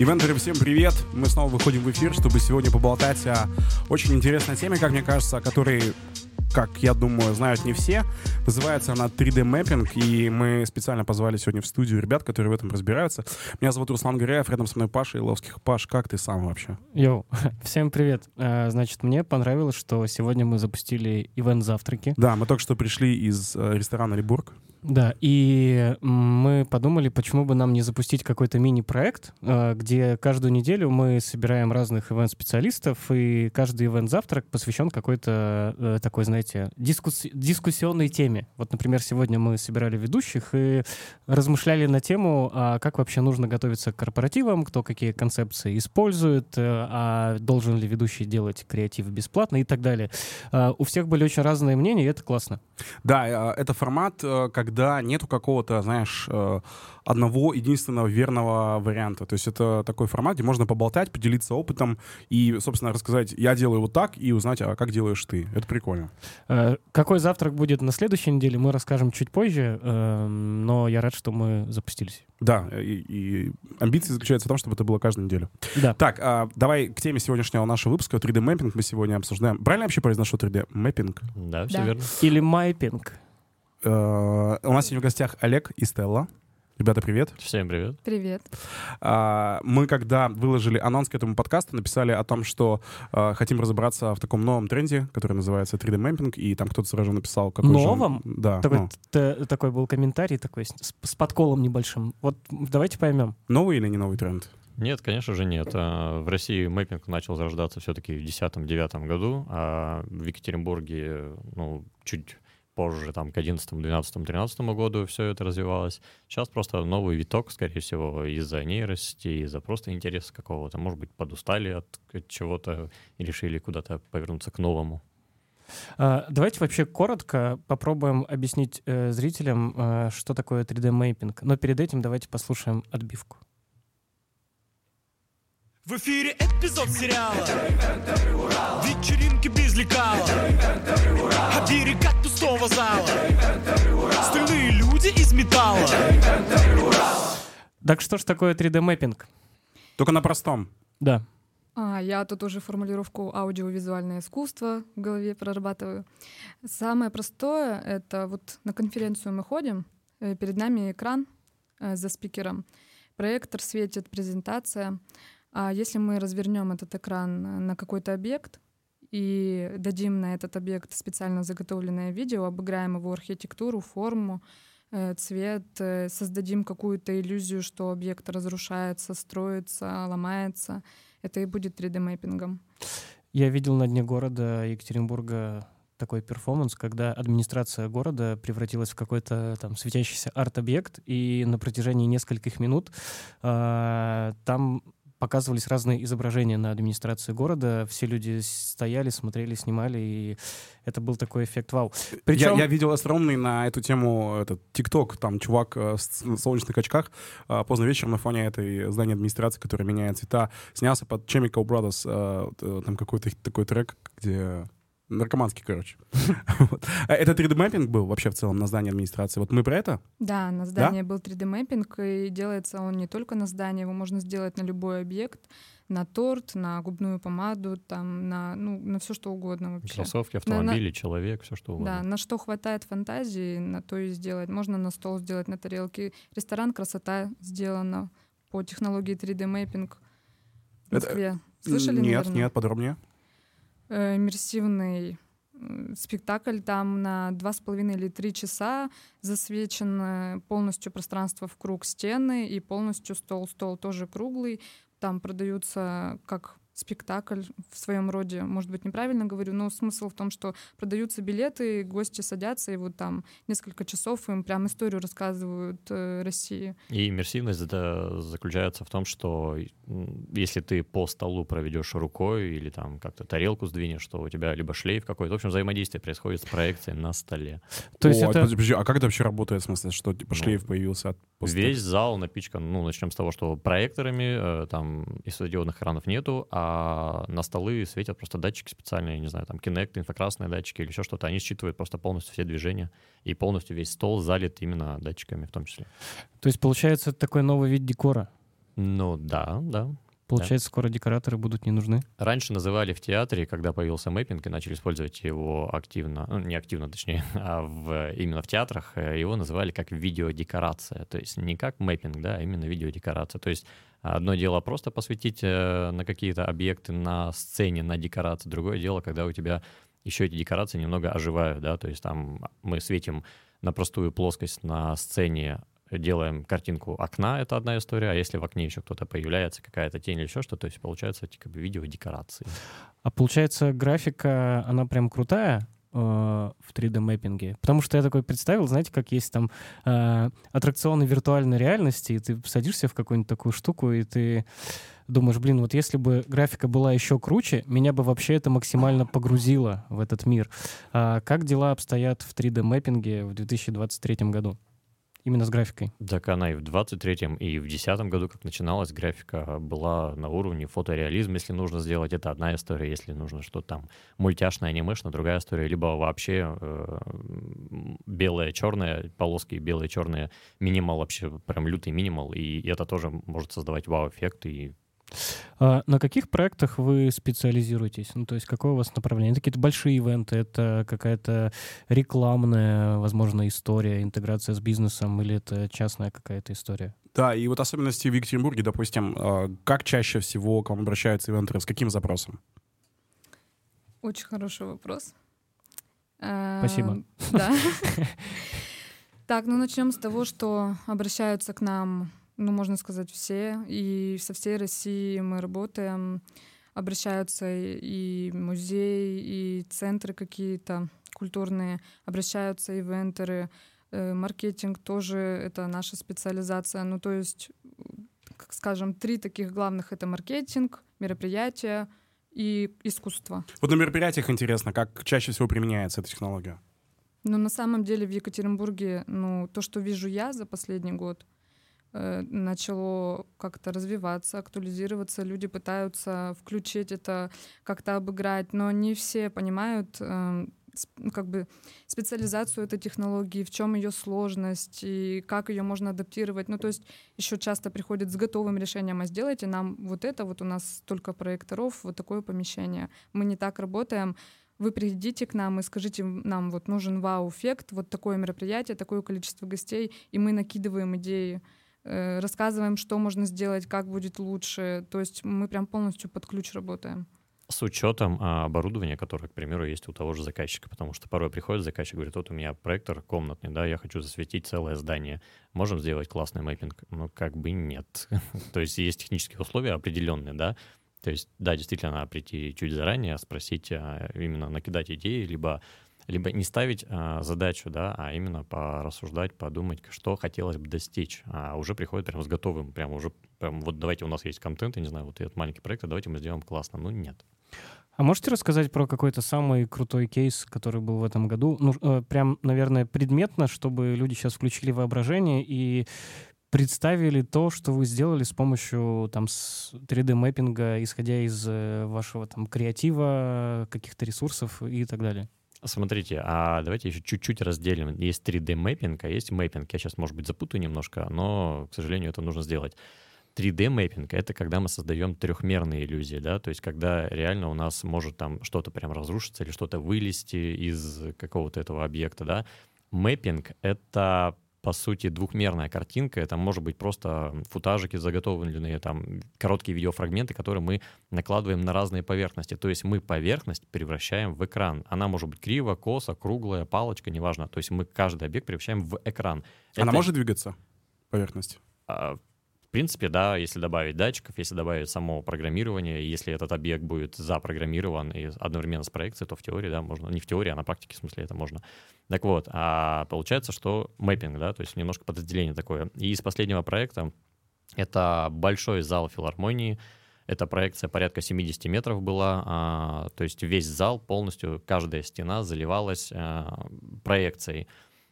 Ивентеры, всем привет! Мы снова выходим в эфир, чтобы сегодня поболтать о очень интересной теме, как мне кажется, о которой как я думаю, знают не все. Называется она 3D-мэппинг, и мы специально позвали сегодня в студию ребят, которые в этом разбираются. Меня зовут Руслан Горяев, рядом со мной Паша Иловских. Паш, как ты сам вообще? Йоу, всем привет. А, значит, мне понравилось, что сегодня мы запустили ивент-завтраки. Да, мы только что пришли из э, ресторана «Либург». Да, и мы подумали, почему бы нам не запустить какой-то мини-проект, э, где каждую неделю мы собираем разных ивент-специалистов, и каждый ивент-завтрак посвящен какой-то э, такой, знаете, дискусс- дискуссионной теме. Вот, например, сегодня мы собирали ведущих и размышляли на тему, а как вообще нужно готовиться к корпоративам, кто какие концепции использует, э, а должен ли ведущий делать креатив бесплатно и так далее. У всех были очень разные мнения, и это классно. Да, это формат, как когда нету какого-то, знаешь, э, одного единственного верного варианта. То есть это такой формат, где можно поболтать, поделиться опытом и, собственно, рассказать, я делаю вот так, и узнать, а как делаешь ты. Это прикольно. Э, какой завтрак будет на следующей неделе, мы расскажем чуть позже, эм, но я рад, что мы запустились. Да, и, и амбиции заключаются в том, чтобы это было каждую неделю. Да. Так, а, давай к теме сегодняшнего нашего выпуска. 3D-мэппинг мы сегодня обсуждаем. Правильно я вообще произношу 3D-мэппинг? Да, все да. верно. Или майпинг. Э, у нас сегодня в гостях Олег и Стелла. Ребята, привет. Всем привет. Привет. А, мы, когда выложили анонс к этому подкасту, написали о том, что а, хотим разобраться в таком новом тренде, который называется 3D-мэппинг, и там кто-то сразу написал... Какой Новом? Же... Да. Такой, ну. такой был комментарий такой с, с подколом небольшим. Вот давайте поймем. Новый или не новый тренд? Нет, конечно же нет. А, в России мэппинг начал зарождаться все-таки в 2010-2009 году, а в Екатеринбурге, ну, чуть позже, там, к 11, 12, 13 году все это развивалось. Сейчас просто новый виток, скорее всего, из-за нейрости, из-за просто интереса какого-то. Может быть, подустали от чего-то и решили куда-то повернуться к новому. А, давайте вообще коротко попробуем объяснить э, зрителям, э, что такое 3D-мейпинг. Но перед этим давайте послушаем отбивку. В эфире эпизод сериала Вечеринки без лекала Оберег от пустого зала Стальные люди из металла Так что ж такое 3D-мэппинг? Только на простом. Да. А, я тут уже формулировку аудиовизуальное искусство в голове прорабатываю. Самое простое — это вот на конференцию мы ходим, э, перед нами экран э, за спикером, проектор светит, презентация — а если мы развернем этот экран на какой-то объект и дадим на этот объект специально заготовленное видео, обыграем его архитектуру, форму, э, цвет, э, создадим какую-то иллюзию, что объект разрушается, строится, ломается, это и будет 3D-мэппингом. Я видел на дне города Екатеринбурга такой перформанс, когда администрация города превратилась в какой-то там светящийся арт-объект, и на протяжении нескольких минут э, там показывались разные изображения на администрации города. Все люди стояли, смотрели, снимали, и это был такой эффект вау. Причем... Я, я видел остроумный на эту тему этот ТикТок, там чувак э, в солнечных очках э, поздно вечером на фоне этой здания администрации, которое меняет цвета, снялся под Chemical Brothers, э, там какой-то такой трек, где Наркоманский, короче. А это 3D-мэппинг был вообще в целом на здании администрации? Вот мы про это? Да, на здании был 3D-мэппинг, и делается он не только на здании, его можно сделать на любой объект, на торт, на губную помаду, там, на, ну, на все что угодно вообще. Кроссовки, автомобили, на, человек, все что угодно. Да, на что хватает фантазии, на то и сделать. Можно на стол сделать, на тарелке. Ресторан «Красота» сделано по технологии 3D-мэппинг в Москве. Это... Слышали, Нет, наверное? нет, подробнее. Э, иммерсивный спектакль там на два с половиной или три часа засвечено полностью пространство в круг стены и полностью стол. Стол тоже круглый. Там продаются как спектакль в своем роде, может быть, неправильно говорю, но смысл в том, что продаются билеты, гости садятся, и вот там несколько часов им прям историю рассказывают э, России. И иммерсивность это заключается в том, что если ты по столу проведешь рукой или там как-то тарелку сдвинешь, что у тебя либо шлейф какой-то, в общем, взаимодействие происходит с проекцией на столе. То есть О, это... подожди, а как это вообще работает, в смысле, что типа ну, шлейф появился от. Весь зал напичкан, ну, начнем с того, что проекторами, э, там, и светодиодных экранов нету, а на столы светят просто датчики специальные, не знаю, там, Kinect, инфракрасные датчики или еще что-то. Они считывают просто полностью все движения, и полностью весь стол залит именно датчиками в том числе. То есть, получается, такой новый вид декора? Ну да, да. Получается, скоро декораторы будут не нужны? Раньше называли в театре, когда появился мэппинг и начали использовать его активно, ну, не активно, точнее, а в, именно в театрах, э, его называли как видеодекорация. То есть не как мэппинг, да, а именно видеодекорация. То есть одно дело просто посвятить э, на какие-то объекты на сцене, на декорации. Другое дело, когда у тебя еще эти декорации немного оживают, да, то есть там мы светим на простую плоскость на сцене делаем картинку окна, это одна история, а если в окне еще кто-то появляется, какая-то тень или еще что, то есть получается как бы видео декорации. А получается графика, она прям крутая, в 3D-мэппинге. Потому что я такой представил, знаете, как есть там э, аттракционы виртуальной реальности, и ты садишься в какую-нибудь такую штуку, и ты думаешь, блин, вот если бы графика была еще круче, меня бы вообще это максимально погрузило в этот мир. А как дела обстоят в 3D-мэппинге в 2023 году? Именно с графикой. Так она и в 23-м, и в 10-м году, как начиналась, графика была на уровне фотореализм, если нужно сделать, это одна история, если нужно что-то там мультяшное, анимешное, другая история, либо вообще э, белое, черное, полоски белые, черные, минимал вообще, прям лютый минимал, и это тоже может создавать вау-эффект, и а на каких проектах вы специализируетесь? Ну, то есть какое у вас направление? Это какие-то большие ивенты, это какая-то рекламная, возможно, история, интеграция с бизнесом, или это частная какая-то история? Да, и вот особенности в Екатеринбурге, допустим, а, как чаще всего к вам обращаются ивентеры, с каким запросом? Очень хороший вопрос. Спасибо. Да. Так, ну начнем с того, что обращаются к нам ну, можно сказать, все. И со всей России мы работаем. Обращаются и музеи, и центры какие-то культурные, обращаются ивентеры. Э, маркетинг тоже это наша специализация. Ну, то есть, как скажем, три таких главных — это маркетинг, мероприятия и искусство. Вот на мероприятиях интересно, как чаще всего применяется эта технология? Ну, на самом деле в Екатеринбурге, ну, то, что вижу я за последний год — начало как-то развиваться, актуализироваться. Люди пытаются включить это, как-то обыграть, но не все понимают эм, ну, как бы специализацию этой технологии, в чем ее сложность и как ее можно адаптировать. Ну, то есть еще часто приходят с готовым решением, а сделайте нам вот это, вот у нас столько проекторов, вот такое помещение. Мы не так работаем. Вы придите к нам и скажите нам, вот нужен вау-эффект, вот такое мероприятие, такое количество гостей, и мы накидываем идеи. Э, рассказываем, что можно сделать, как будет лучше. То есть мы прям полностью под ключ работаем. С учетом а, оборудования, которое, к примеру, есть у того же заказчика, потому что порой приходит заказчик, говорит, вот у меня проектор комнатный, да, я хочу засветить целое здание, можем сделать классный мэппинг? Ну, как бы нет. То есть есть технические условия определенные, да, то есть, да, действительно, надо прийти чуть заранее, спросить, а, именно накидать идеи, либо либо не ставить а, задачу, да, а именно порассуждать, подумать, что хотелось бы достичь. А уже приходит прям с готовым, прям уже, прям вот давайте у нас есть контент, я не знаю, вот этот маленький проект, а давайте мы сделаем классно. Ну, нет. А можете рассказать про какой-то самый крутой кейс, который был в этом году? Ну, э, прям, наверное, предметно, чтобы люди сейчас включили воображение и представили то, что вы сделали с помощью там 3D-мэппинга, исходя из э, вашего там креатива, каких-то ресурсов и так далее. Смотрите, а давайте еще чуть-чуть разделим. Есть 3D-мэппинг, а есть мэппинг. Я сейчас, может быть, запутаю немножко, но, к сожалению, это нужно сделать. 3D-мэппинг — это когда мы создаем трехмерные иллюзии, да, то есть когда реально у нас может там что-то прям разрушиться или что-то вылезти из какого-то этого объекта, да. Мэппинг — это по сути, двухмерная картинка. Это может быть просто футажики заготовленные, там, короткие видеофрагменты, которые мы накладываем на разные поверхности. То есть мы поверхность превращаем в экран. Она может быть криво, косо, круглая, палочка, неважно. То есть мы каждый объект превращаем в экран. Она Это... может двигаться, поверхность? В принципе, да, если добавить датчиков, если добавить само программирование, если этот объект будет запрограммирован и одновременно с проекцией, то в теории, да, можно, не в теории, а на практике, в смысле, это можно. Так вот, а получается, что мэппинг, да, то есть немножко подразделение такое. И из последнего проекта это большой зал филармонии, эта проекция порядка 70 метров была, а, то есть весь зал полностью, каждая стена заливалась а, проекцией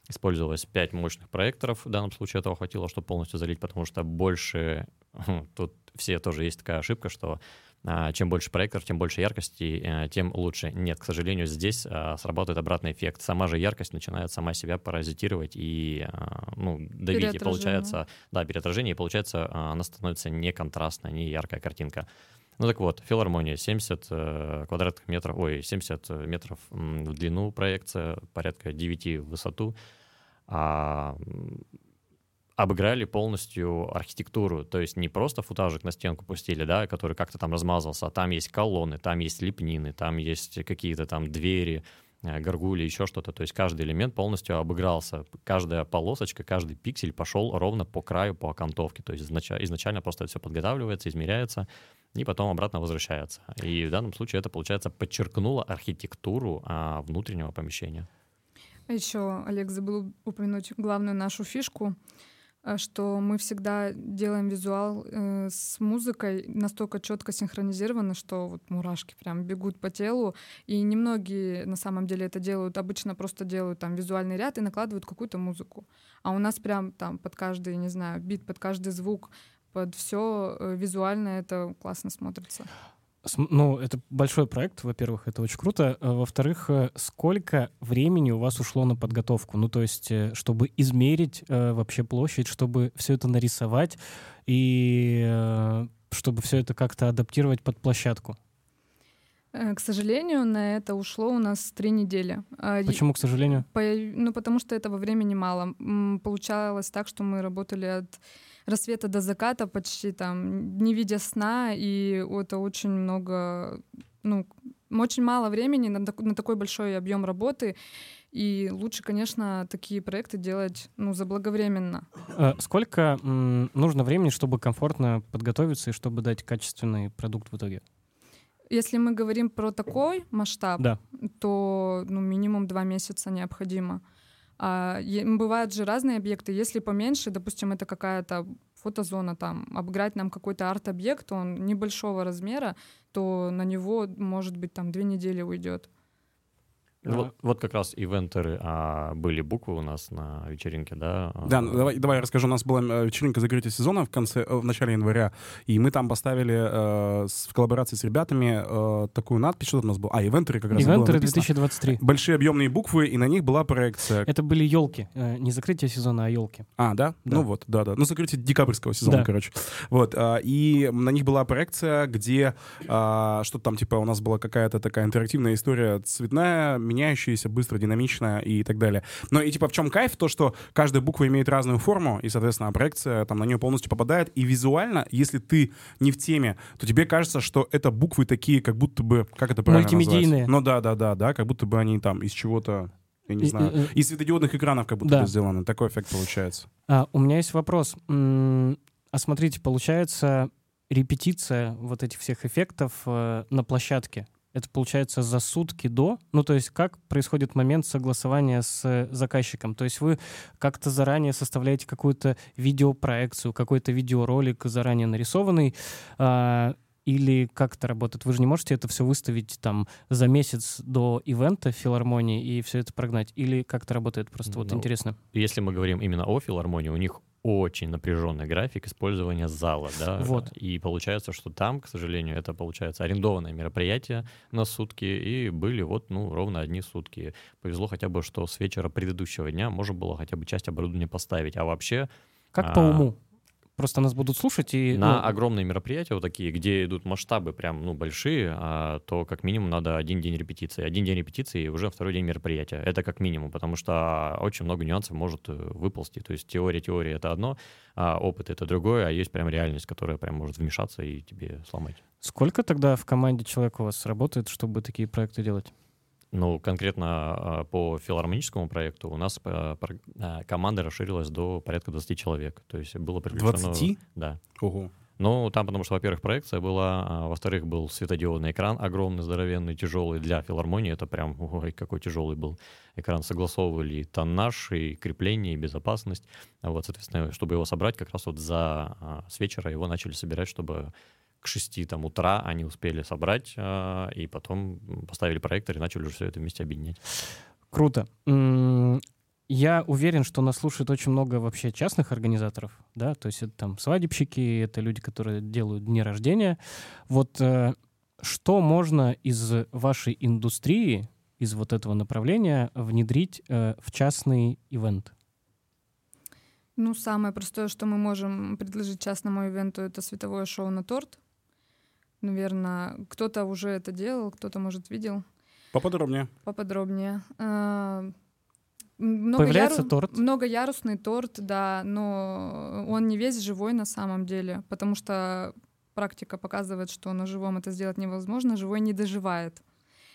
использовалось 5 мощных проекторов. В данном случае этого хватило, чтобы полностью залить, потому что больше... Тут все тоже есть такая ошибка, что а, чем больше проекторов, тем больше яркости, э, тем лучше. Нет, к сожалению, здесь а, срабатывает обратный эффект. Сама же яркость начинает сама себя паразитировать и а, ну, давить, и получается, да, переотражение, и получается, она становится не контрастная, не яркая картинка. Ну так вот, филармония, 70 э, квадратных метров, ой, 70 метров в длину проекция, порядка 9 в высоту. А, обыграли полностью архитектуру, то есть не просто футажик на стенку пустили, да, который как-то там размазался, а там есть колонны, там есть лепнины, там есть какие-то там двери, э, горгули, еще что-то. То есть каждый элемент полностью обыгрался. Каждая полосочка, каждый пиксель пошел ровно по краю, по окантовке. То есть изначально просто это все подготавливается, измеряется, и потом обратно возвращается. И в данном случае это, получается, подчеркнуло архитектуру а, внутреннего помещения. Еще Олег забыл упомянуть главную нашу фишку, э, что мы всегда делаем визуал э, с музыкой настолько четко синхронизировано, что вот мурашки прям бегут по телу. И немногие на самом деле это делают. Обычно просто делают там визуальный ряд и накладывают какую-то музыку. А у нас прям там под каждый, не знаю, бит, под каждый звук под все э, визуально это классно смотрится. Ну, это большой проект, во-первых, это очень круто. А, во-вторых, э, сколько времени у вас ушло на подготовку? Ну, то есть, э, чтобы измерить э, вообще площадь, чтобы все это нарисовать и э, чтобы все это как-то адаптировать под площадку? К сожалению, на это ушло у нас три недели. А, Почему, к сожалению? По, ну, потому что этого времени мало. Получалось так, что мы работали от рассвета до заката почти там, не видя сна, и это очень много, ну, очень мало времени на, на такой большой объем работы, и лучше, конечно, такие проекты делать ну, заблаговременно. Э, сколько нужно времени, чтобы комфортно подготовиться и чтобы дать качественный продукт в итоге? Если мы говорим про такой масштаб, да. то ну, минимум два месяца необходимо. А, бывают же разные объекты. Если поменьше, допустим, это какая-то фотозона, там, обыграть нам какой-то арт-объект, он небольшого размера, то на него, может быть, там две недели уйдет. Вот, вот как раз ивентеры а, были буквы у нас на вечеринке, да? Да, ну, давай, давай я расскажу. У нас была э, вечеринка закрытия сезона в конце, э, в начале января, и мы там поставили э, с, в коллаборации с ребятами э, такую надпись, что там у нас было? А, ивентеры как раз Ивентеры 2023. Большие объемные буквы, и на них была проекция. Это были елки, э, не закрытие сезона, а елки. А, да? да? Ну вот, да, да. Ну, закрытие декабрьского сезона, да. короче. Вот, э, и на них была проекция, где э, что-то там, типа, у нас была какая-то такая интерактивная история цветная, меняющаяся, быстро, динамично и так далее. Но и типа в чем кайф? То, что каждая буква имеет разную форму, и, соответственно, проекция там на нее полностью попадает. И визуально, если ты не в теме, то тебе кажется, что это буквы такие, как будто бы, как это правильно Мультимедийные. Назвать? Ну да, да, да, да, как будто бы они там из чего-то я не знаю, из светодиодных экранов как будто да. бы сделаны. Такой эффект получается. А, у меня есть вопрос. А смотрите, получается репетиция вот этих всех эффектов э, на площадке это получается за сутки до. Ну, то есть как происходит момент согласования с заказчиком? То есть вы как-то заранее составляете какую-то видеопроекцию, какой-то видеоролик заранее нарисованный, а, или как это работает? Вы же не можете это все выставить там за месяц до ивента филармонии и все это прогнать? Или как это работает? Просто ну, вот интересно. Если мы говорим именно о филармонии, у них очень напряженный график использования зала, да. Вот. И получается, что там, к сожалению, это получается арендованное мероприятие на сутки, и были вот, ну, ровно одни сутки. Повезло хотя бы, что с вечера предыдущего дня можно было хотя бы часть оборудования поставить, а вообще... Как а, по уму? Просто нас будут слушать и... На ну... огромные мероприятия вот такие, где идут масштабы прям, ну, большие, а, то как минимум надо один день репетиции. Один день репетиции и уже второй день мероприятия. Это как минимум, потому что очень много нюансов может э, выползти. То есть теория, теория — это одно, а опыт — это другое, а есть прям реальность, которая прям может вмешаться и тебе сломать. Сколько тогда в команде человек у вас работает, чтобы такие проекты делать? Ну, конкретно а, по филармоническому проекту у нас а, команда расширилась до порядка 20 человек. То есть было приглашено... 20? Да. Ого. Ну, там, потому что, во-первых, проекция была, а во-вторых, был светодиодный экран огромный, здоровенный, тяжелый для филармонии. Это прям, ой, какой тяжелый был экран. Согласовывали и тоннаж, и крепление, и безопасность. Вот, соответственно, чтобы его собрать, как раз вот за с вечера его начали собирать, чтобы к 6 там, утра они успели собрать, э, и потом поставили проектор и начали уже все это вместе объединять. Круто. я уверен, что нас слушает очень много вообще частных организаторов, да, то есть это там свадебщики, это люди, которые делают дни рождения. Вот э, что можно из вашей индустрии, из вот этого направления внедрить э, в частный ивент? Ну, самое простое, что мы можем предложить частному ивенту, это световое шоу на торт. Наверное, кто-то уже это делал, кто-то, может, видел. Поподробнее. Поподробнее. А, Появляется яру... торт. Многоярусный торт, да, но он не весь живой на самом деле, потому что практика показывает, что на живом это сделать невозможно, живой не доживает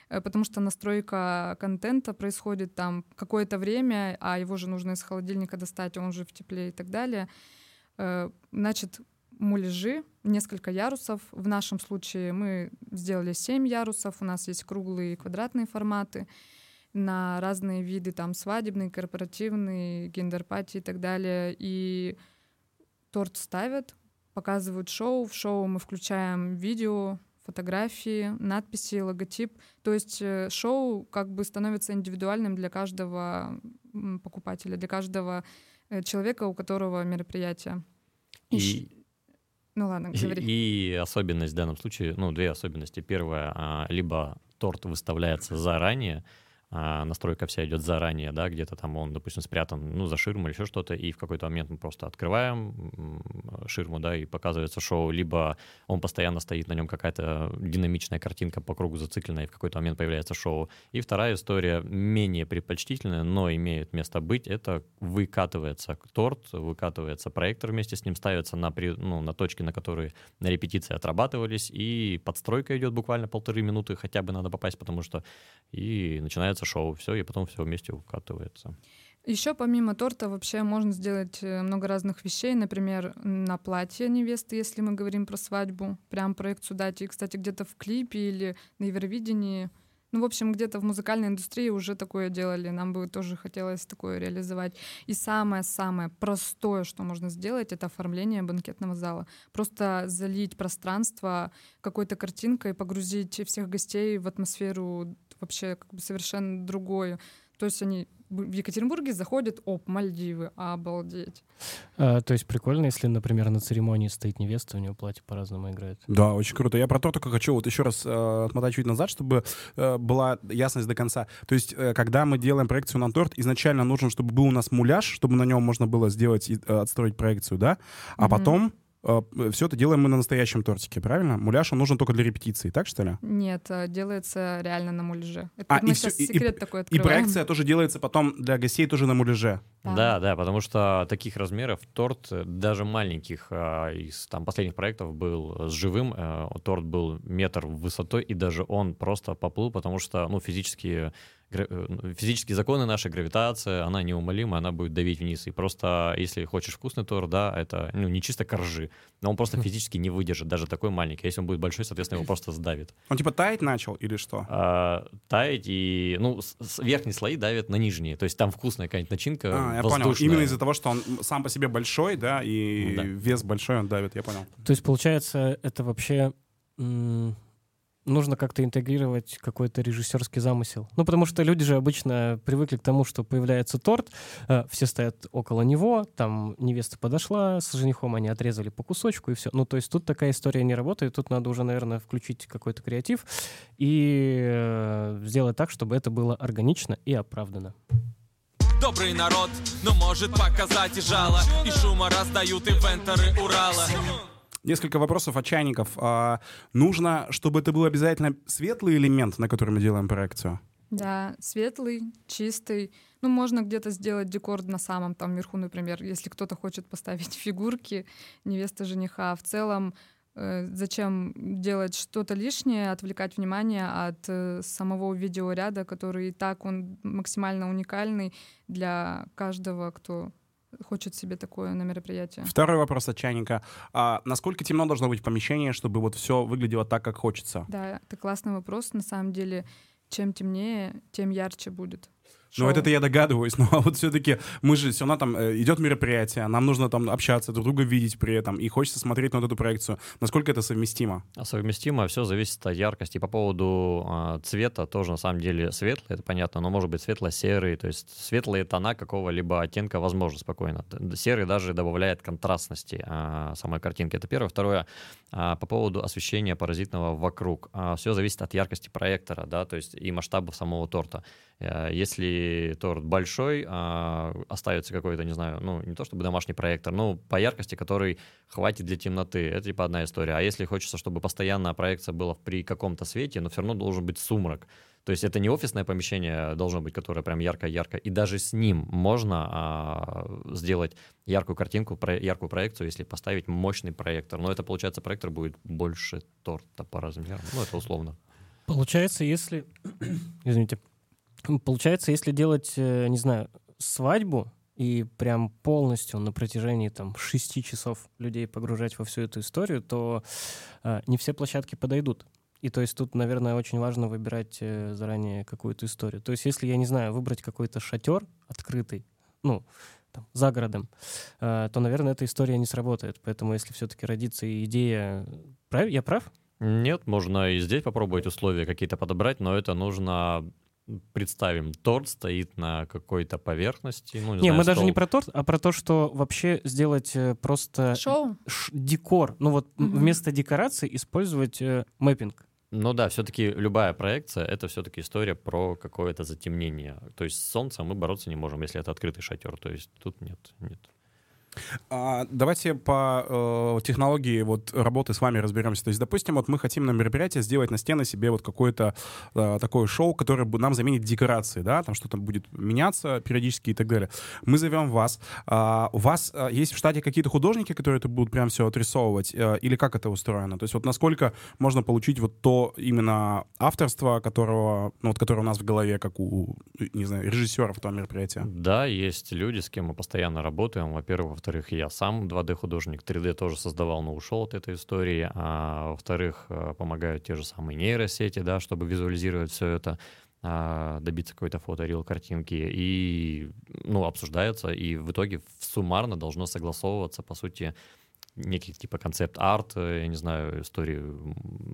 э, потому что настройка контента происходит там какое-то время, а его же нужно из холодильника достать, он же в тепле и так далее. Э, значит, муляжи, несколько ярусов. В нашем случае мы сделали 7 ярусов, у нас есть круглые и квадратные форматы на разные виды, там свадебный, корпоративный, гендерпати и так далее. И торт ставят, показывают шоу. В шоу мы включаем видео, фотографии, надписи, логотип. То есть э, шоу как бы становится индивидуальным для каждого покупателя, для каждого э, человека, у которого мероприятие. И, ну ладно, говори. И особенность в данном случае, ну, две особенности. Первая, либо торт выставляется заранее, а, настройка вся идет заранее, да, где-то там он, допустим, спрятан, ну, за ширму или еще что-то, и в какой-то момент мы просто открываем ширму, да, и показывается шоу, либо он постоянно стоит, на нем какая-то динамичная картинка по кругу зацикленная, и в какой-то момент появляется шоу. И вторая история, менее предпочтительная, но имеет место быть, это выкатывается торт, выкатывается проектор вместе с ним, ставится на, ну, на точки, на которые на репетиции отрабатывались, и подстройка идет буквально полторы минуты, хотя бы надо попасть, потому что и начинается начинается шоу, все, и потом все вместе укатывается. Еще помимо торта вообще можно сделать э, много разных вещей. Например, на платье невесты, если мы говорим про свадьбу, прям проекцию дать. И, кстати, где-то в клипе или на Евровидении ну, в общем, где-то в музыкальной индустрии уже такое делали. Нам бы тоже хотелось такое реализовать. И самое-самое простое, что можно сделать, это оформление банкетного зала. Просто залить пространство какой-то картинкой, погрузить всех гостей в атмосферу вообще как бы совершенно другое. То есть они в Екатеринбурге заходят, оп, Мальдивы, обалдеть. А, то есть прикольно, если, например, на церемонии стоит невеста, у нее платье по-разному играет. Да, очень круто. Я про то только хочу вот еще раз э, отмотать чуть назад, чтобы э, была ясность до конца. То есть, э, когда мы делаем проекцию на торт, изначально нужно, чтобы был у нас муляж, чтобы на нем можно было сделать и э, отстроить проекцию, да? А mm-hmm. потом все это делаем мы на настоящем тортике, правильно? Муляж он нужен только для репетиции, так что ли? Нет, а, делается реально на муляже. Это а, мы и сейчас все, секрет и, такой открываем. И проекция тоже делается потом для гостей тоже на муляже. Да. да, да, потому что таких размеров торт, даже маленьких, из там последних проектов был с живым, э, торт был метр высотой, и даже он просто поплыл, потому что, ну, физически Э, физические законы наши, гравитация, она неумолима, она будет давить вниз. И просто, если хочешь вкусный торт, да, это ну, не чисто коржи, но он просто физически не выдержит, даже такой маленький. Если он будет большой, соответственно, его просто сдавит. Он типа таять начал или что? А, таять и, ну, верхние слои давят на нижние. То есть там вкусная какая-нибудь начинка А, я воздушная. понял. Именно из-за того, что он сам по себе большой, да, и да. вес большой он давит, я понял. То есть, получается, это вообще нужно как-то интегрировать какой-то режиссерский замысел. Ну, потому что люди же обычно привыкли к тому, что появляется торт, э, все стоят около него, там невеста подошла с женихом, они отрезали по кусочку и все. Ну, то есть тут такая история не работает, тут надо уже, наверное, включить какой-то креатив и э, сделать так, чтобы это было органично и оправдано добрый народ, но может показать и жало И шума раздают инвенторы Урала Несколько вопросов от чайников. А, нужно, чтобы это был обязательно светлый элемент, на который мы делаем проекцию? Да, светлый, чистый. Ну, можно где-то сделать декор на самом там верху, например, если кто-то хочет поставить фигурки невесты жениха. В целом, э, зачем делать что-то лишнее, отвлекать внимание от э, самого видеоряда, который и так он максимально уникальный для каждого, кто хочет себе такое на мероприятие. Второй вопрос от чайника. А насколько темно должно быть помещение, чтобы вот все выглядело так, как хочется? Да, это классный вопрос. На самом деле, чем темнее, тем ярче будет. Ну, это я догадываюсь, но вот все-таки мы же все равно там э, идет мероприятие, нам нужно там общаться, друг друга видеть при этом, и хочется смотреть на вот эту проекцию. Насколько это совместимо? А совместимо, все зависит от яркости. По поводу а, цвета тоже на самом деле светлый, это понятно, но может быть светло-серый, то есть светлые тона какого-либо оттенка возможно спокойно. Серый даже добавляет контрастности а, самой картинки. Это первое. Второе, а, по поводу освещения паразитного вокруг. все зависит от яркости проектора, да, то есть и масштабов самого торта. Э, Если торт большой, а, оставится какой-то, не знаю, ну, не то чтобы домашний проектор, но по яркости, который хватит для темноты. Это типа одна история. А если хочется, чтобы постоянно проекция была при каком-то свете, но все равно должен быть сумрак. То есть это не офисное помещение должно быть, которое прям ярко-ярко. И даже с ним можно а, сделать яркую картинку, про- яркую проекцию, если поставить мощный проектор. Но это, получается, проектор будет больше торта по размерам. Ну, это условно. Получается, если... Извините. Получается, если делать, э, не знаю, свадьбу и прям полностью на протяжении там шести часов людей погружать во всю эту историю, то э, не все площадки подойдут. И то есть тут, наверное, очень важно выбирать э, заранее какую-то историю. То есть если, я не знаю, выбрать какой-то шатер открытый, ну, там, за городом, э, то, наверное, эта история не сработает. Поэтому если все-таки родится идея... Прав? Я прав? Нет, можно и здесь попробовать условия какие-то подобрать, но это нужно представим, торт стоит на какой-то поверхности. Ну, не, Не, знаю, мы даже стол. не про торт, а про то, что вообще сделать э, просто Шоу? ш- декор. Ну вот Мгм. вместо декорации использовать э, мэппинг. Ну да, все-таки любая проекция это все-таки история про какое-то затемнение. То есть с солнцем мы бороться не можем, если это открытый шатер. То есть тут нет, нет. А, давайте по э, технологии вот работы с вами разберемся. То есть, допустим, вот мы хотим на мероприятии сделать на стены себе вот какое-то э, такое шоу, которое бы нам заменит декорации, да, там что-то будет меняться периодически и так далее. Мы зовем вас. А, у вас э, есть в штате какие-то художники, которые это будут прям все отрисовывать, Э, или как это устроено? То есть вот насколько можно получить вот то именно авторство, которого, ну, вот, которое у нас в голове, как у, не знаю, режиссеров этого мероприятия? Да, есть люди, с кем мы постоянно работаем. Во-первых, во-вторых, я сам 2D-художник, 3D тоже создавал, но ушел от этой истории. А во-вторых, э, помогают те же самые нейросети, да, чтобы визуализировать все это, а, добиться какой-то фото картинки и ну, обсуждается, и в итоге суммарно должно согласовываться, по сути, некий типа концепт-арт, я не знаю, story,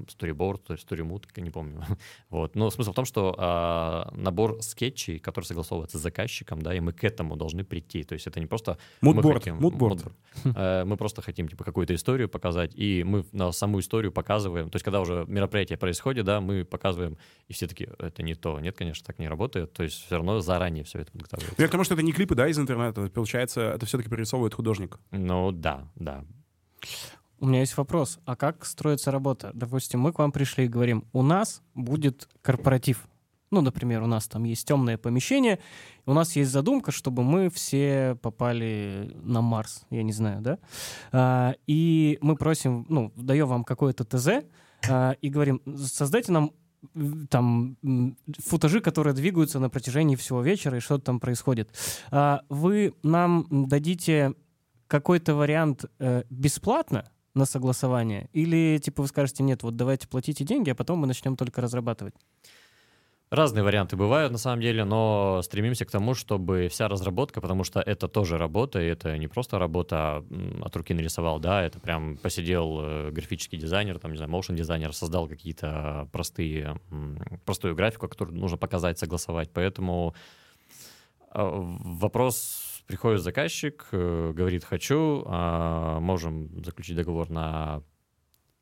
storyboard, story-mood, не помню. вот. Но смысл в том, что а, набор скетчей, который согласовывается с заказчиком, да, и мы к этому должны прийти. То есть это не просто... мы Мудборд, хотим- мудборд. мудборд. Э, Мы просто хотим типа какую-то историю показать, и мы на саму историю показываем. То есть когда уже мероприятие происходит, да, мы показываем, и все таки это не то. Нет, конечно, так не работает. То есть все равно заранее все это подготавливается. Я к тому, что это не клипы, да, из интернета. Получается, это все-таки прорисовывает художник. Ну да, да. У меня есть вопрос. А как строится работа? Допустим, мы к вам пришли и говорим, у нас будет корпоратив. Ну, например, у нас там есть темное помещение, у нас есть задумка, чтобы мы все попали на Марс, я не знаю, да? А, и мы просим, ну, даем вам какое-то ТЗ а, и говорим, создайте нам там футажи, которые двигаются на протяжении всего вечера, и что там происходит. А, вы нам дадите какой-то вариант э, бесплатно на согласование? Или, типа, вы скажете, нет, вот давайте платите деньги, а потом мы начнем только разрабатывать? Разные варианты бывают на самом деле, но стремимся к тому, чтобы вся разработка, потому что это тоже работа, и это не просто работа м, от руки нарисовал, да, это прям посидел э, графический дизайнер, там, не знаю, motion дизайнер, создал какие-то простые, простую графику, которую нужно показать, согласовать, поэтому э, вопрос приходит заказчик, э, говорит хочу, а, можем заключить договор на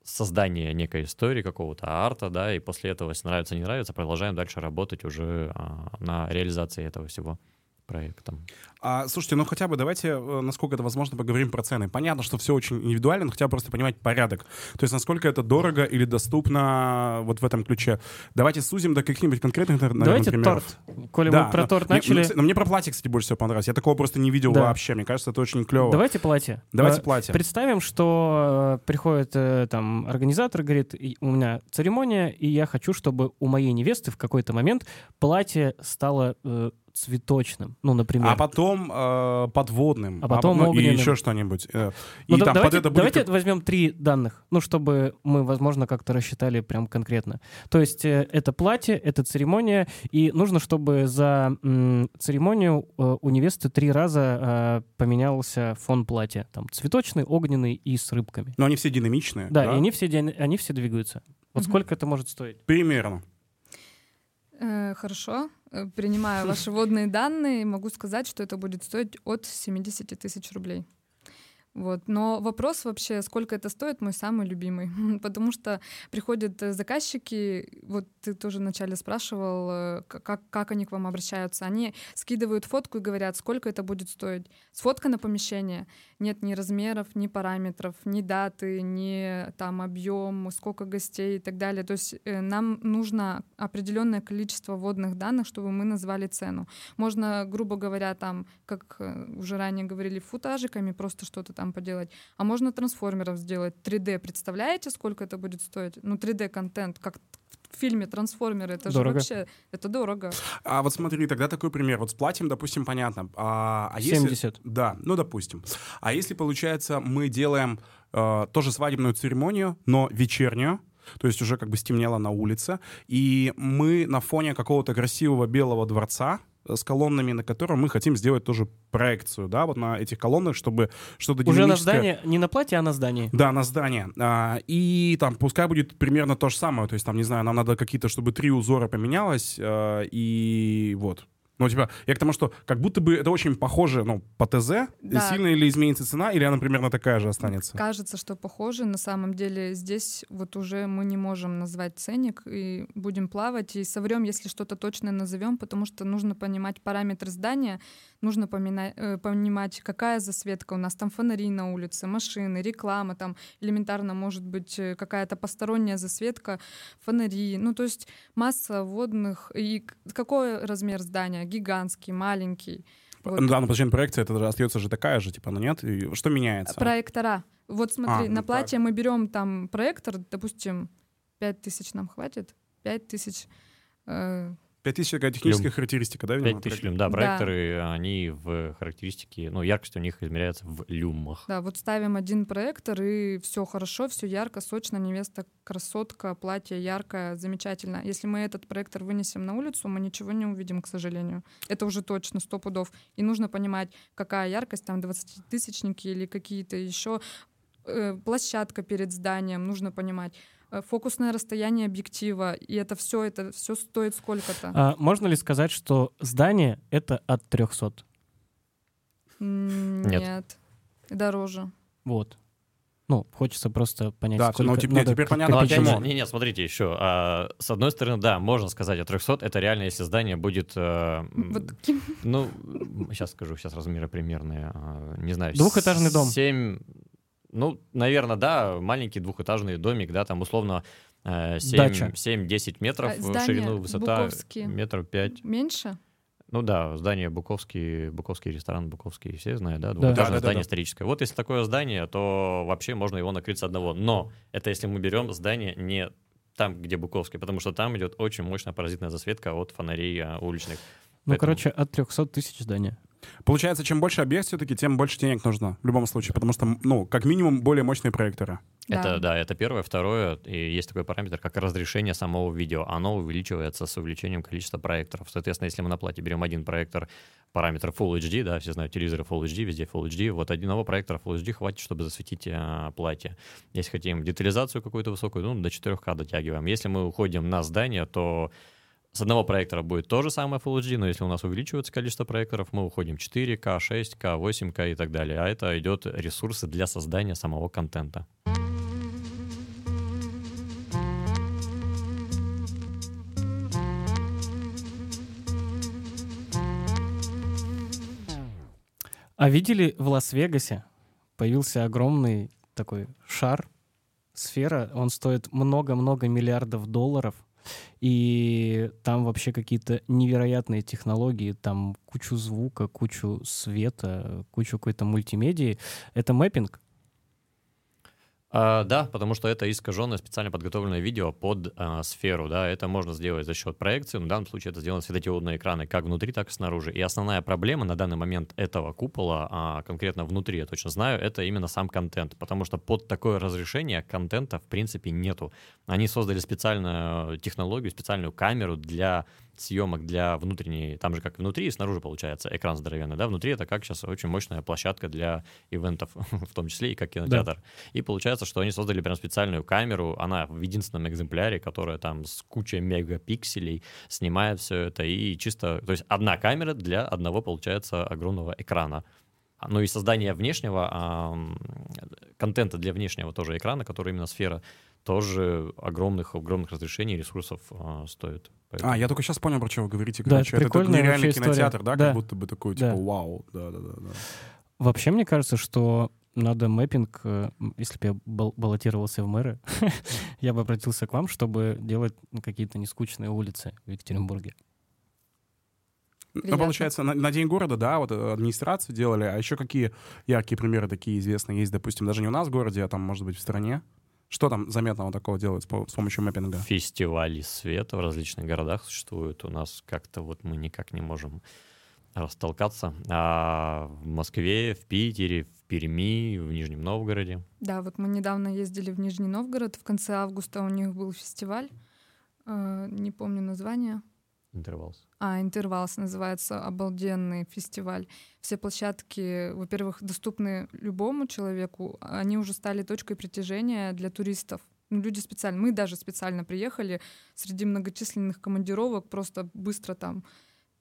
создание некой истории, какого-то арта, да, и после этого, если нравится, не нравится, продолжаем дальше работать уже а, на реализации этого всего проекта. А, слушайте, ну хотя бы давайте, э, насколько это возможно, поговорим про цены. Понятно, что все очень индивидуально, но хотя бы просто понимать порядок. То есть насколько это дорого или доступно вот в этом ключе. Давайте сузим до каких-нибудь конкретных, наверное, Давайте примеров. торт. Коли Да, мы про но- торт начали, мне, но мне про платье, кстати, больше всего понравилось. Я такого просто не видел Да. вообще. Мне кажется, это очень клево. давайте платье. Давайте Э, платье. Представим, что э, приходит э, там организатор, говорит, «И у меня церемония, и я хочу, чтобы у моей невесты в какой-то момент платье стало э, цветочным, ну, например. А потом э, подводным. А потом ну, и огненным. еще что-нибудь. Э, Ну, и да- там давайте под это будет давайте как- возьмем три данных, ну, чтобы мы, возможно, как-то рассчитали прям конкретно. То есть э, это платье, это церемония, и нужно, чтобы за м, церемонию э, у невесты три раза э, поменялся фон платья. Там цветочный, огненный и с рыбками. Но они все динамичные. Да, и они все, они все двигаются. Вот Мгм. сколько это может стоить? Примерно. Э, Хорошо. Принимаю ваши водные данные. Могу сказать, что это будет стоить от 70 тысяч рублей. Вот. Но вопрос вообще, сколько это стоит, мой самый любимый. Потому что приходят э, заказчики, вот ты тоже вначале спрашивал, э, как, как они к вам обращаются. Они скидывают фотку и говорят, сколько это будет стоить. Сфотка на помещение. Нет ни размеров, ни параметров, ни даты, ни там объем, сколько гостей и так далее. То есть э, нам нужно определенное количество водных данных, чтобы мы назвали цену. Можно, грубо говоря, там, как уже ранее говорили, футажиками просто что-то там поделать. А можно трансформеров сделать 3D. Представляете, сколько это будет стоить? Ну, 3D-контент, как в фильме «Трансформеры». Это Дорого. же вообще... Это дорого. А вот смотри, тогда такой пример. Вот с платьем, допустим, понятно. А, а если- 70. Да, ну, допустим. А если, получается, мы делаем э, тоже свадебную церемонию, но вечернюю, то есть уже как бы стемнело на улице, и мы на фоне какого-то красивого белого дворца с колоннами, на котором мы хотим сделать тоже проекцию, да, вот на этих колоннах, чтобы что-то Уже на динамическое- здание, не на платье, а на здании. Да, на здание. А, и там пускай будет примерно то же самое. То есть там, не знаю, нам надо какие-то, чтобы три узора поменялось. а, и вот. Ну, типа, я к тому, что как будто бы это очень похоже, ну, по ТЗ. Да. Сильно ли изменится цена, или она примерно такая же останется? Кажется, что похоже. На самом деле здесь вот уже мы не можем назвать ценник и будем плавать и соврем, если что-то точно назовем, потому что нужно понимать параметры здания, нужно помина- э, понимать, какая засветка у нас, там фонари на улице, машины, реклама, там элементарно может быть э, какая-то посторонняя засветка, фонари, ну то есть масса водных. И какой размер здания? Гигантский, маленький. Вот. Ну Да, но подожди, проекция это же остается же такая же, типа, ну нет? И что меняется? Проектора. Вот смотри, А, на ну платье мы берем там проектор, допустим, 5000 нам хватит, 5000. Э, 5000 такая техническая характеристика, да? видимо, 5000 проекта? люм. Да, Да. проекторы, они в характеристике, ну, яркость у них измеряется в люмах. да, вот ставим один проектор, и все хорошо, все ярко, сочно, невеста красотка, платье яркое, замечательно. Если мы этот проектор вынесем на улицу, мы ничего не увидим, к сожалению. Это уже точно, сто пудов. И нужно понимать, какая яркость, там 20-тысячники или какие-то еще э, площадка перед зданием, нужно понимать. Э, Фокусное расстояние объектива, и это все, это все стоит сколько-то. А можно ли сказать, что здание — это от 300? М, Нет. Нет. Дороже. Вот. Ну, хочется просто понять, Да, сколько ну, теперь- надо теперь понятно, Ну, почему? не, не, смотрите еще. а, с одной стороны, да, можно сказать о 300. Это реально, если здание будет... м, Вот таким. Ну, сейчас скажу, сейчас размеры примерные. а, Не знаю. Двухэтажный дом. 7... Ну, наверное, да, маленький двухэтажный домик, да, там условно э, Дача. 7-10 метров А в здания ширину, высота метров 5. Меньше? Ну да, здание Буковский, Буковский ресторан, Буковский, все знают, да? Да. Двухэтажное Да, да, да, здание да. историческое. Вот если такое здание, то вообще можно его накрыть с одного. Но это если мы берем здание не там, где Буковский, потому что там идет очень мощная паразитная засветка от фонарей а, уличных. Ну, Поэтому- короче, от 300 тысяч здания. Получается, чем больше объект все-таки, тем больше денег нужно в любом случае, потому что, ну, как минимум, более мощные проекторы. Это, да, это первое. Второе, и есть такой параметр, как разрешение самого видео. Оно увеличивается с увеличением количества проекторов. Соответственно, если мы на плате берем один проектор, параметр Full HD, да, все знают телевизоры Full HD, везде Full HD, вот одного проектора Full HD хватит, чтобы засветить а, платье. Если хотим детализацию какую-то высокую, ну, до 4К дотягиваем. Если мы уходим на здание, то с одного проектора будет то же самое Full HD, но если у нас увеличивается количество проекторов, мы уходим 4К, 6К, 8К и так далее. А это идет ресурсы для создания самого контента. А видели в Лас-Вегасе появился огромный такой шар, сфера, он стоит много-много миллиардов долларов, и там вообще какие-то невероятные технологии, там кучу звука, кучу света, кучу какой-то мультимедии. Это мэппинг. А, да, потому что это искаженное специально подготовленное видео под а, сферу, да, это можно сделать за счет проекции, но в данном случае это сделано светодиодные экраны как внутри, так и снаружи. И основная проблема на данный момент этого купола, а, конкретно внутри, я точно знаю, это именно сам контент, потому что под такое разрешение контента в принципе нету. Они создали специальную технологию, специальную камеру для съемок для внутренней, там же как внутри и снаружи получается экран здоровенный, да, внутри это как сейчас очень мощная площадка для ивентов, в том числе и как кинотеатр. Да. И получается, что они создали прям специальную камеру, она в единственном экземпляре, которая там с кучей мегапикселей снимает все это и чисто, то есть одна камера для одного получается огромного экрана. Ну и создание внешнего а, контента для внешнего тоже экрана, который именно сфера, тоже огромных огромных разрешений ресурсов а, стоит. Поэтому... А, я только сейчас понял, про что вы говорите. Короче, да, это, это нереальный кинотеатр, да? да? Как будто бы такой, типа, да. вау. Да, да, да, да. Вообще, мне кажется, что надо мэппинг, э, если бы я бал баллотировался в мэры, я бы обратился к вам, чтобы делать какие-то нескучные улицы в Екатеринбурге. Ну, получается, на, на День города, да, вот э, администрацию делали, а еще какие яркие примеры такие известные есть, допустим, даже не у нас в городе, а там, может быть, в стране? Что там заметного такого делают с, помощью мэппинга? Фестивали света в различных городах существуют. У нас как-то вот мы никак не можем растолкаться. А в Москве, в Питере, в Перми, в Нижнем Новгороде. Да, вот мы недавно ездили в Нижний Новгород. В конце августа у них был фестиваль. Э, не помню название. Интервалс. А, Интервалс называется обалденный фестиваль. Все площадки, во-первых, доступны любому человеку. Они уже стали точкой притяжения для туристов. Ну, люди специально, мы даже специально приехали среди многочисленных командировок, просто быстро там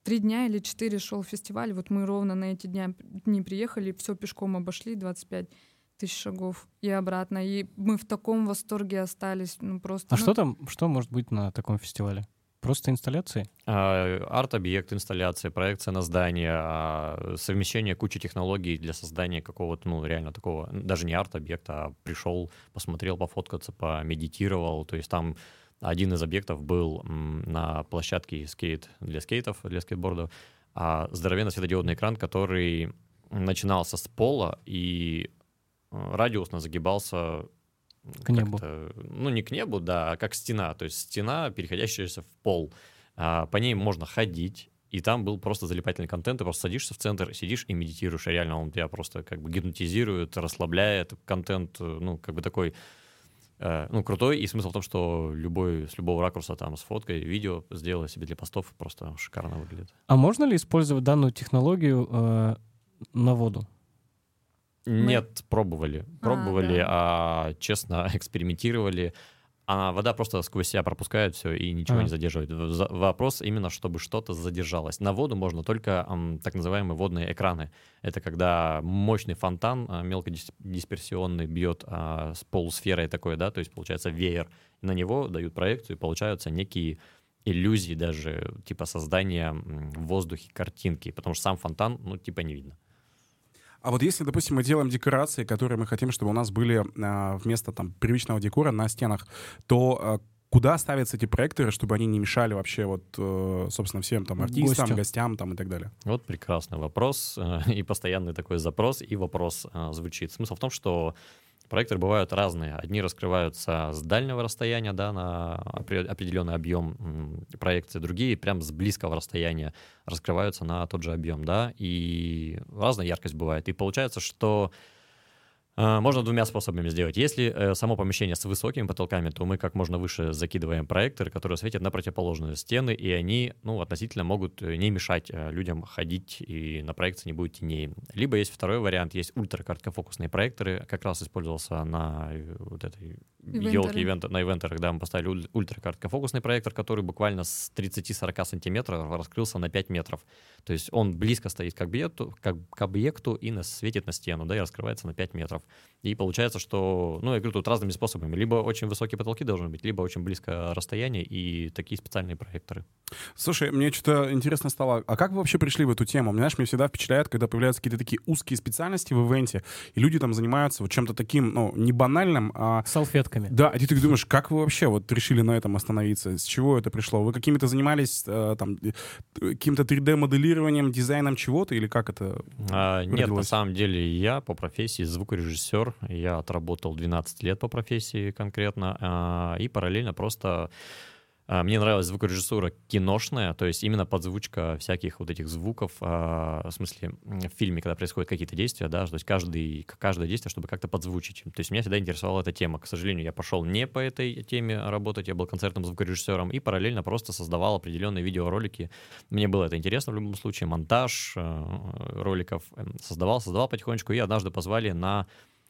три дня или четыре шел фестиваль. Вот мы ровно на эти дня, дни приехали, все пешком обошли, 25 тысяч шагов и обратно. И мы в таком восторге остались. Ну, просто, а ну... что там, что может быть на таком фестивале? Просто инсталляции? А, арт-объект, инсталляция, проекция на здание, а, совмещение кучи технологий для создания какого-то, ну, реально такого, даже не арт-объекта, а пришел, посмотрел, пофоткаться, помедитировал. То есть там один из объектов был на площадке скейт для скейтов, для скейтбордов, а здоровенный светодиодный экран, который начинался с пола и э, радиусно загибался к небу. Ну, не к небу, да, а как стена. То есть стена, переходящаяся в пол. А, по ней можно ходить, и там был просто залипательный контент, ты просто садишься в центр, сидишь и медитируешь, и реально он тебя просто как бы гипнотизирует, расслабляет, контент, ну, как бы такой, э, ну, крутой, и смысл в том, что любой, с любого ракурса там с фоткой, видео сделать себе для постов, просто шикарно выглядит. А можно ли использовать данную технологию э, на воду? Нет, пробовали. Пробовали, а, да. а честно экспериментировали. А вода просто сквозь себя пропускает все и ничего а. не задерживает. Вопрос именно, чтобы что-то задержалось. На воду можно только так называемые водные экраны. Это когда мощный фонтан а, мелкодисперсионный бьет а, с полусферой такой, да, то есть получается веер. На него дают проекцию и получаются некие иллюзии даже, типа создания в воздухе картинки, потому что сам фонтан, ну, типа не видно. А вот если, допустим, мы делаем декорации, которые мы хотим, чтобы у нас были а, вместо там привычного декора на стенах, то а, куда ставятся эти проекторы, чтобы они не мешали вообще вот, э, собственно, всем там артистам, Гостю. гостям там и так далее? Вот прекрасный вопрос э, и постоянный такой запрос и вопрос э, звучит. Смысл в том, что Проекторы бывают разные. Одни раскрываются с дальнего расстояния, да, на определенный объем проекции, другие прям с близкого расстояния раскрываются на тот же объем, да, и разная яркость бывает. И получается, что можно двумя способами сделать. Если э, само помещение с высокими потолками, то мы как можно выше закидываем проекторы, которые светят на противоположные стены, и они ну, относительно могут э, не мешать э, людям ходить, и на проекции не будет теней. Либо есть второй вариант, есть ультракороткофокусные проекторы, как раз использовался на вот этой елке ивент, на ивентерах, да, мы поставили ультракороткофокусный проектор, который буквально с 30-40 сантиметров раскрылся на 5 метров. То есть он близко стоит к объекту, как, к объекту и светит на стену, да, и раскрывается на 5 метров. И получается, что, ну, я говорю, тут разными способами. Либо очень высокие потолки должны быть, либо очень близко расстояние и такие специальные проекторы. Слушай, мне что-то интересно стало. А как вы вообще пришли в эту тему? Знаешь, мне всегда впечатляет, когда появляются какие-то такие узкие специальности в ивенте, и люди там занимаются вот чем-то таким, ну, не банальным, а... Салфетками. Да, и ты думаешь, как вы вообще вот решили на этом остановиться? С чего это пришло? Вы какими-то занимались э, там э, каким-то 3D-моделированием, дизайном чего-то, или как это а, Нет, на самом деле я по профессии звукорежиссер. Я отработал 12 лет по профессии конкретно. а, И параллельно просто Мне нравилась звукорежиссура киношная, то есть именно подзвучка всяких вот этих звуков, а, в смысле, в фильме, когда происходят какие-то действия, да, то есть каждый, каждое действие, чтобы как-то подзвучить. То есть меня всегда интересовала эта тема. К сожалению, я пошел не по этой теме работать, я был концертным звукорежиссером и параллельно просто создавал определенные видеоролики. Мне было это интересно в любом случае, монтаж э, роликов эм, создавал, создавал потихонечку, и однажды позвали на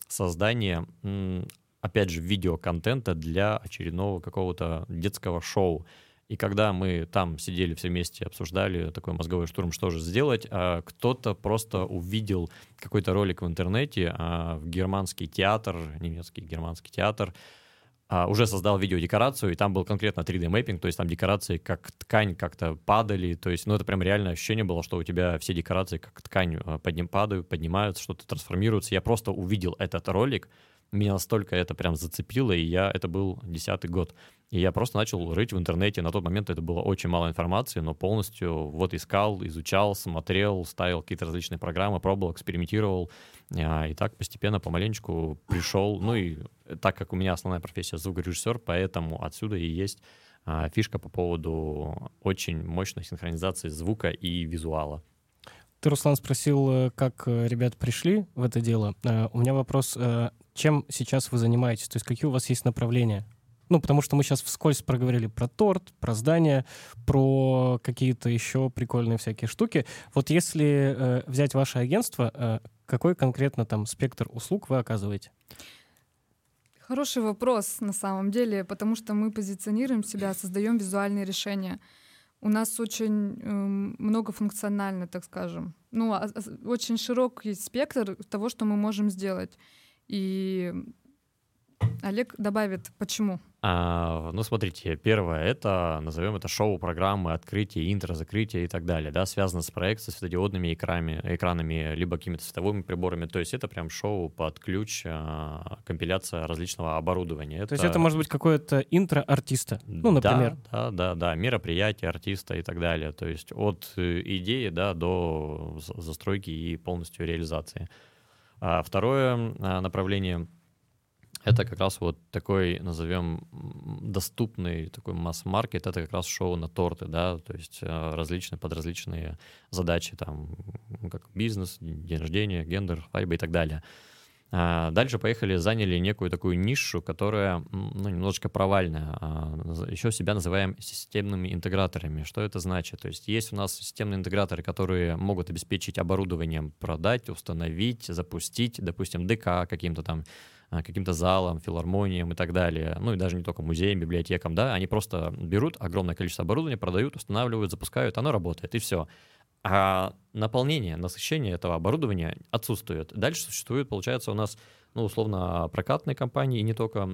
создание опять же, видеоконтента для очередного какого-то детского шоу. И когда мы там сидели все вместе, обсуждали такой мозговой штурм, что же сделать, а кто-то просто увидел какой-то ролик в интернете, а, в германский театр, немецкий германский театр, а, уже создал видеодекорацию, и там был конкретно 3D-мэппинг, то есть там декорации как ткань как-то падали, то есть, ну, это прям реальное ощущение было, что у тебя все декорации как ткань а, подним, падают, поднимаются, что-то трансформируется. Я просто увидел этот ролик, меня настолько это прям зацепило, и я, это был десятый год. И я просто начал рыть в интернете. На тот момент это было очень мало информации, но полностью вот искал, изучал, смотрел, ставил какие-то различные программы, пробовал, экспериментировал. А, И так постепенно, помаленечку пришел. Ну и так как у меня основная профессия звукорежиссер, поэтому отсюда и есть а, фишка по поводу очень мощной синхронизации звука и визуала. Ты, Руслан, спросил, э, как э, ребята пришли в это дело. Э, У меня вопрос, чем сейчас вы занимаетесь? То есть какие у вас есть направления? Ну, потому что мы сейчас вскользь проговорили про торт, про здание, про какие-то еще прикольные всякие штуки. Вот если э, взять ваше агентство, э, какой конкретно там спектр услуг вы оказываете? Хороший вопрос на самом деле, потому что мы позиционируем себя, создаем визуальные решения. У нас очень эм, многофункционально, так скажем. Ну, а- а- очень широкий спектр того, что мы можем сделать. И Олег добавит, почему. А, ну, смотрите, первое, это, назовем это шоу-программы, открытие, интро, закрытие и так далее, да, связано с проекцией, светодиодными экранами, экранами, либо какими-то световыми приборами, то есть это прям шоу под ключ, а, компиляция различного оборудования. То есть это может быть какое-то интро артиста, ну, например. Да, да, да, да, мероприятие артиста и так далее, то есть от э, идеи, да, до за- застройки и полностью реализации. А второе а, направление это как раз вот такой, назовем, доступный такой масс-маркет, это как раз шоу на торты, да, то есть э, различные, под различные задачи, там, как бизнес, день рождения, гендер, свадьба и так далее. А, Дальше поехали, заняли некую такую нишу, которая ну, немножечко провальная. А, Еще себя называем системными интеграторами. Что это значит? То есть есть у нас системные интеграторы, которые могут обеспечить оборудованием, продать, установить, запустить, допустим, ДК каким-то там каким-то залом, филармониям и так далее, ну и даже не только музеям, библиотекам, да, они просто берут огромное количество оборудования, продают, устанавливают, запускают, оно работает, и все. А наполнение, насыщение этого оборудования отсутствует. Дальше существует, получается, у нас, ну, условно, прокатные компании и не только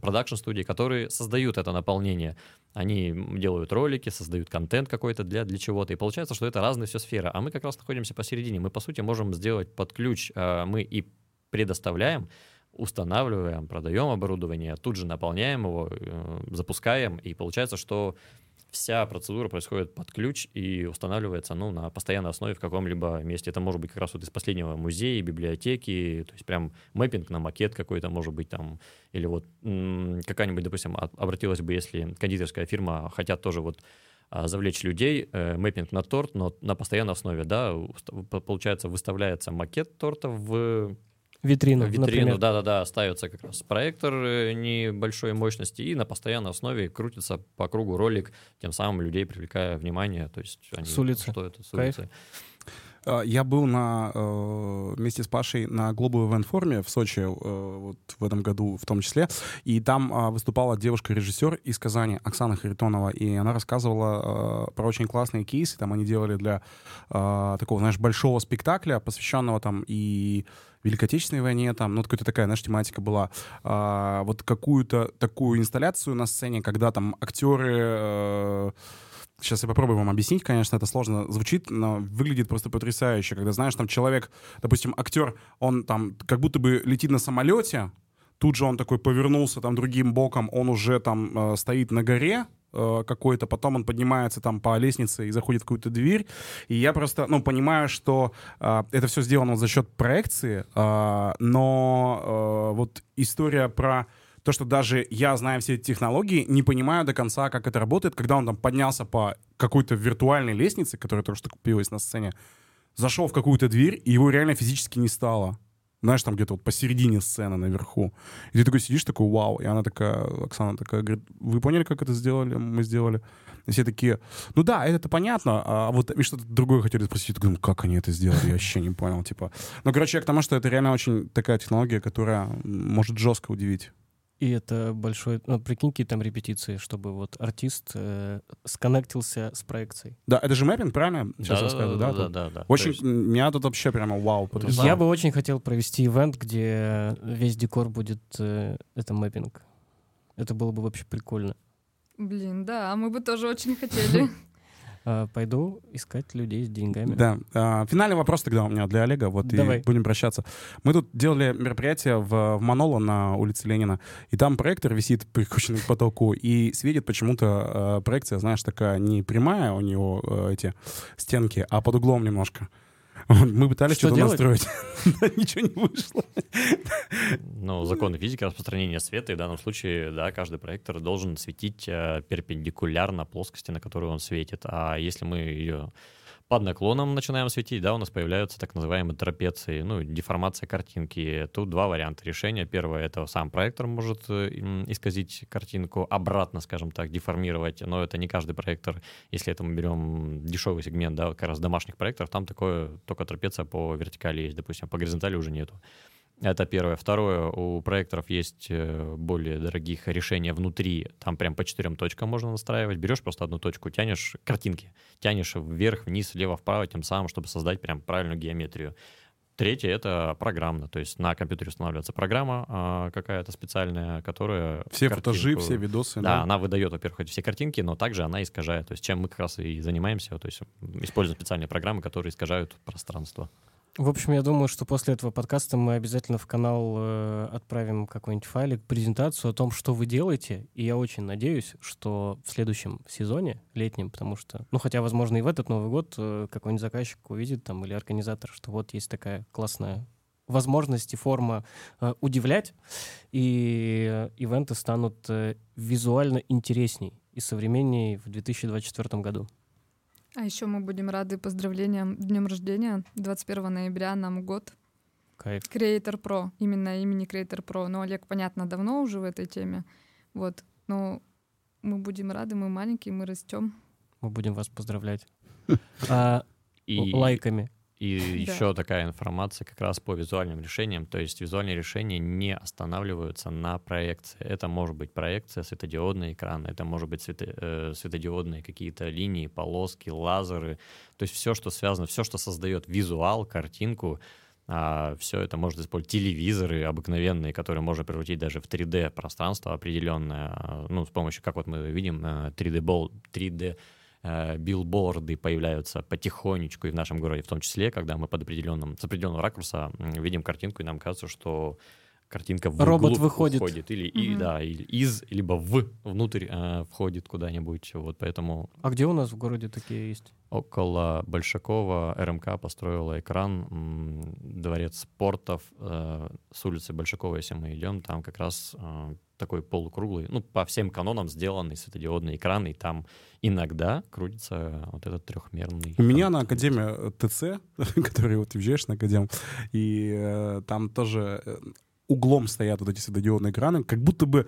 продакшн-студии, которые создают это наполнение. Они делают ролики, создают контент какой-то для, для чего-то, и получается, что это разные все сферы. А мы как раз находимся посередине. Мы, по сути, можем сделать под ключ, а, мы и предоставляем, устанавливаем, продаем оборудование, тут же наполняем его, э, запускаем, и получается, что вся процедура происходит под ключ и устанавливается ну, на постоянной основе в каком-либо месте. Это может быть как раз вот из последнего музея, библиотеки, то есть прям мэппинг на макет какой-то может быть там, или вот какая-нибудь, допустим, от- обратилась бы, если кондитерская фирма хотят тоже вот а, завлечь людей, э, мэппинг на торт, но на постоянной основе, да, получается, выставляется макет торта в Витрину, витрину, да-да-да, ставится как раз проектор э, небольшой мощности, и на постоянной основе крутится по кругу ролик, тем самым людей привлекая внимание, то есть они, С улицы. что это, с Кайф. улицы. А, Я был на, э, вместе с Пашей на Global Event Forum в Сочи э, вот в этом году в том числе. И там выступала девушка-режиссер из Казани, Оксана Харитонова. И она рассказывала э, про очень классные кейсы. Там они делали для э, такого, знаешь, большого спектакля, посвященного там и Великой Отечественной войне, там, ну, какая-то такая, знаешь, тематика была. А, вот какую-то такую инсталляцию на сцене, когда там актеры... э, Сейчас я попробую вам объяснить, конечно, это сложно звучит, но выглядит просто потрясающе, когда, знаешь, там человек, допустим, актер, он там как будто бы летит на самолете, тут же он такой повернулся там другим боком, он уже там э, стоит на горе, э, какой-то, потом он поднимается там по лестнице и заходит в какую-то дверь, и я просто, ну, понимаю, что э, это все сделано за счет проекции, э, но э, вот история про то, что даже я, зная все эти технологии, не понимаю до конца, как это работает, когда он там поднялся по какой-то виртуальной лестнице, которая только что купилась на сцене, зашел в какую-то дверь, и его реально физически не стало. Знаешь, там где-то вот посередине сцены наверху. И ты такой сидишь, такой, вау. И она такая, Оксана такая, говорит, вы поняли, как это сделали? Мы сделали. И все такие, ну да, это понятно, а вот и что-то другое хотели спросить. Я такой, ну как они это сделали? Я вообще не понял, типа. Ну, короче, я к тому, что это реально очень такая технология, которая может жестко удивить. И это большой... Ну, прикинь, какие там репетиции, чтобы вот артист э, сконнектился с проекцией. Да, это же мэппинг, правильно? Сейчас рассказываю, да? да, тут? да, да. Очень, есть- меня тут вообще прямо вау потрясло. Я бы очень хотел провести ивент, где весь декор будет... э, это мэппинг. Это было бы вообще прикольно. Блин, да, мы бы тоже очень хотели. А, пойду искать людей с деньгами. Да. А, финальный вопрос тогда у меня для Олега. Вот Давай. и будем прощаться. Мы тут делали мероприятие в, в Маноло на улице Ленина, и там проектор висит прикрученный к потолку, и светит почему-то э, проекция, знаешь, такая не прямая у него э, эти стенки, а под углом немножко. Мы пытались Что что-то делать? настроить, ничего не вышло. Ну, законы физики распространения света, и в данном случае, да, каждый проектор должен светить э, перпендикулярно плоскости, на которую он светит. А если мы ее под наклоном начинаем светить, да, у нас появляются так называемые трапеции, ну, деформация картинки. Тут два варианта решения. Первое — это сам проектор может э, исказить картинку, обратно, скажем так, деформировать, но это не каждый проектор. Если это мы берем дешевый сегмент, да, как раз домашних проекторов, там такое только трапеция по вертикали есть, допустим, по горизонтали уже нету. Это первое. Второе, у проекторов есть э, более дорогих решения внутри. Там прям по четырем точкам можно настраивать. Берешь просто одну точку, тянешь картинки, тянешь вверх, вниз, влево, вправо, тем самым, чтобы создать прям правильную геометрию. Третье — это программно. То есть на компьютере устанавливается программа а, какая-то специальная, которая... Все картинку- фотожи, все видосы. Да, она выдает, во-первых, эти все картинки, но также она искажает. То есть чем мы как раз и занимаемся, то есть используем специальные программы, которые искажают пространство. В общем, я думаю, что после этого подкаста мы обязательно в канал э, отправим какой-нибудь файлик, презентацию о том, что вы делаете. И я очень надеюсь, что в следующем сезоне, летнем, потому что, ну, хотя, возможно, и в этот Новый год э, какой-нибудь заказчик увидит там или организатор, что вот есть такая классная возможность и форма э, удивлять, и э, ивенты станут э, визуально интересней и современней в 2024 году. А еще мы будем рады поздравлениям днем рождения. 21 ноября нам год. Кайф. Creator Pro, именно имени Creator Pro. Но Олег, понятно, давно уже в этой теме. Вот. Но мы будем рады, мы маленькие, мы растем. Мы будем вас поздравлять. А, И... лайками. И Да. еще такая информация как раз по визуальным решениям. То есть визуальные решения не останавливаются на проекции. Это может быть проекция, светодиодный экран, это может быть свето- э, светодиодные какие-то линии, полоски, лазеры. То есть все, что связано, все, что создает визуал, картинку, все это может использовать телевизоры обыкновенные, которые можно превратить даже в 3D пространство определенное. а, Ну, с помощью, как вот мы видим, э, 3D, бол- 3D э, билборды появляются потихонечку и в нашем городе в том числе, когда мы под определенным, с определенного ракурса видим картинку, и нам кажется, что картинка в Робот выходит. уходит, или и, Мгм. да, или из, либо в внутрь э, входит куда-нибудь. Вот поэтому А где у нас в городе такие есть? около Большакова РМК построила экран, м, дворец спортов э, с улицы Большакова, если мы идем, там как раз э, такой полукруглый, ну, по всем канонам сделанный светодиодный экран, и там иногда крутится вот этот трехмерный... У меня на. Академии э, ТЦ, который вот въезжаешь на Академ, и э, там тоже э, углом стоят вот эти светодиодные экраны, как будто бы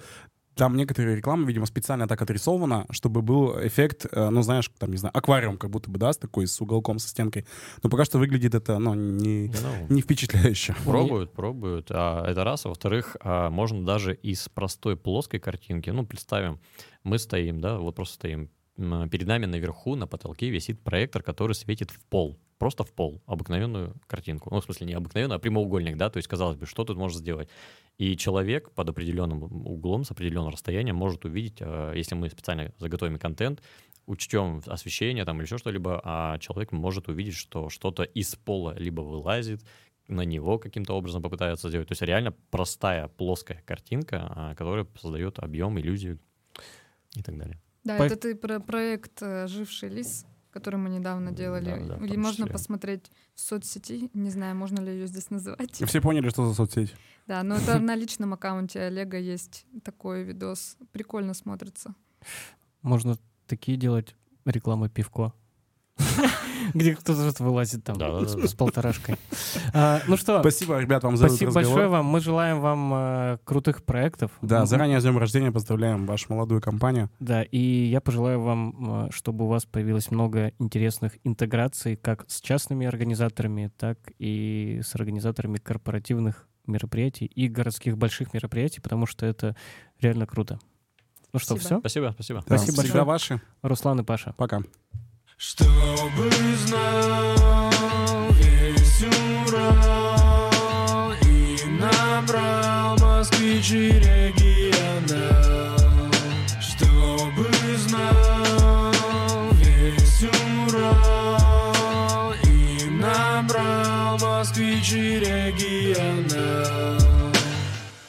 там некоторые рекламы, видимо, специально так отрисована, чтобы был эффект, э, ну, знаешь, там, не знаю, аквариум как будто бы, да, с такой, с уголком, со стенкой. Но пока что выглядит это, ну, не, Ну, не впечатляюще. Пробуют, пробуют. А, это раз. А во-вторых, а, можно даже из простой плоской картинки, ну, представим, мы стоим, да, вот просто стоим, перед нами наверху на потолке висит проектор, который светит в пол. Просто в пол, обыкновенную картинку. Ну, в смысле, не обыкновенную, а прямоугольник, да, то есть, казалось бы, что тут можно сделать? И человек под определенным углом, с определенным расстоянием может увидеть, э, если мы специально заготовим контент, учтем освещение там или еще что-либо, а человек может увидеть, что что-то из пола либо вылазит, на него каким-то образом попытаются сделать. То есть реально простая плоская картинка, а, которая создает объем, иллюзию и так далее. Да, По- это ты про проект э, «Живший лис», который мы недавно делали. Да, да, можно числе. посмотреть в соцсети. Не знаю, можно ли ее здесь называть. Все поняли, что за соцсеть? Да, но это на личном аккаунте Олега есть такой видос. Прикольно смотрится. Можно такие делать рекламы пивко. Где кто-то вот вылазит там с с полторашкой. А, Ну что, Спасибо, ребят, вам за спасибо большое вам. Мы желаем вам э, крутых проектов. Да, заранее с днем рождения поздравляем вашу молодую компанию. Да, и я пожелаю вам, э, чтобы у вас появилось много интересных интеграций как с частными организаторами, так и с организаторами корпоративных мероприятий и городских больших мероприятий, потому что это реально круто. Ну что, Спасибо. все? Спасибо, спасибо. Да, Спасибо Всегда большое. ваши. Руслан и Паша. Пока. Чтобы знал